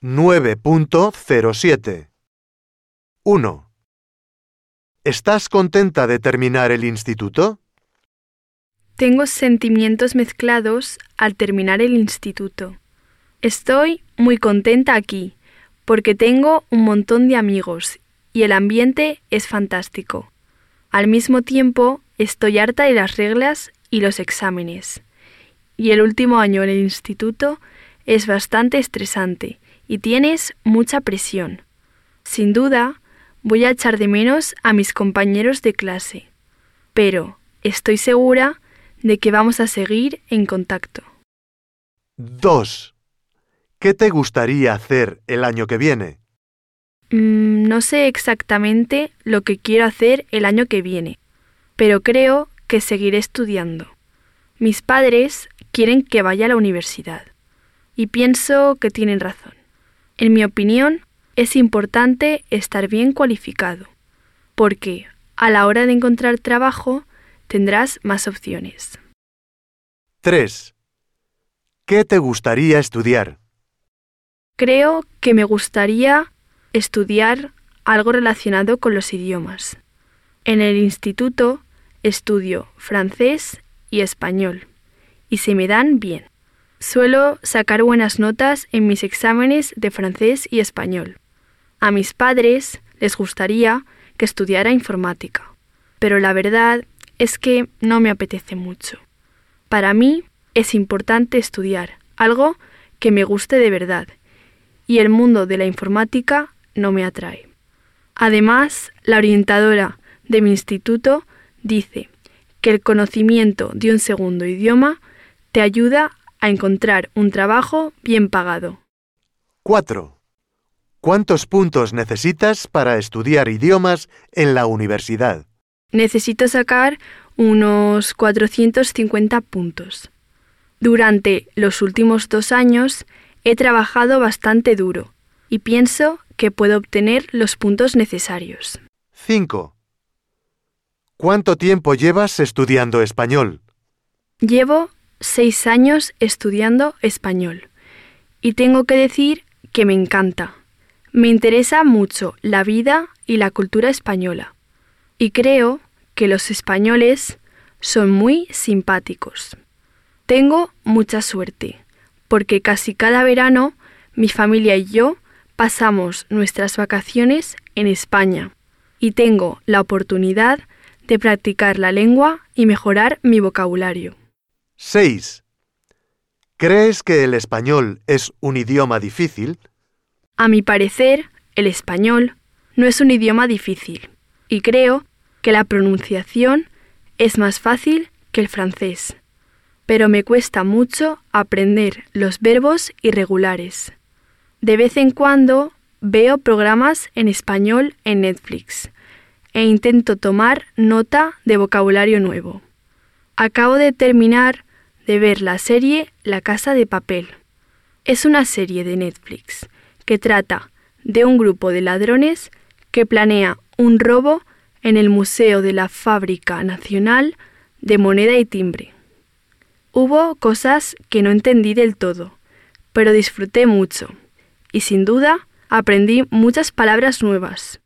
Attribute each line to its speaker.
Speaker 1: 9.07 1. ¿Estás contenta de terminar el instituto?
Speaker 2: Tengo sentimientos mezclados al terminar el instituto. Estoy muy contenta aquí, porque tengo un montón de amigos y el ambiente es fantástico. Al mismo tiempo, estoy harta de las reglas y los exámenes. Y el último año en el instituto es bastante estresante y tienes mucha presión. Sin duda, voy a echar de menos a mis compañeros de clase. Pero estoy segura de que vamos a seguir en contacto.
Speaker 1: 2. ¿Qué te gustaría hacer el año que viene?
Speaker 2: Mm, no sé exactamente lo que quiero hacer el año que viene, pero creo que seguiré estudiando. Mis padres quieren que vaya a la universidad y pienso que tienen razón. En mi opinión, es importante estar bien cualificado, porque a la hora de encontrar trabajo tendrás más opciones.
Speaker 1: 3. ¿Qué te gustaría estudiar?
Speaker 2: Creo que me gustaría estudiar algo relacionado con los idiomas. En el instituto estudio francés y español, y se me dan bien. Suelo sacar buenas notas en mis exámenes de francés y español. A mis padres les gustaría que estudiara informática, pero la verdad es que no me apetece mucho. Para mí es importante estudiar algo que me guste de verdad y el mundo de la informática no me atrae. Además, la orientadora de mi instituto dice que el conocimiento de un segundo idioma te ayuda a encontrar un trabajo bien pagado.
Speaker 1: 4. ¿Cuántos puntos necesitas para estudiar idiomas en la universidad?
Speaker 2: Necesito sacar unos 450 puntos. Durante los últimos dos años He trabajado bastante duro y pienso que puedo obtener los puntos necesarios.
Speaker 1: 5. ¿Cuánto tiempo llevas estudiando español?
Speaker 2: Llevo seis años estudiando español y tengo que decir que me encanta. Me interesa mucho la vida y la cultura española y creo que los españoles son muy simpáticos. Tengo mucha suerte porque casi cada verano mi familia y yo pasamos nuestras vacaciones en España y tengo la oportunidad de practicar la lengua y mejorar mi vocabulario.
Speaker 1: 6. ¿Crees que el español es un idioma difícil?
Speaker 2: A mi parecer, el español no es un idioma difícil y creo que la pronunciación es más fácil que el francés pero me cuesta mucho aprender los verbos irregulares. De vez en cuando veo programas en español en Netflix e intento tomar nota de vocabulario nuevo. Acabo de terminar de ver la serie La Casa de Papel. Es una serie de Netflix que trata de un grupo de ladrones que planea un robo en el Museo de la Fábrica Nacional de Moneda y Timbre. Hubo cosas que no entendí del todo, pero disfruté mucho y sin duda aprendí muchas palabras nuevas.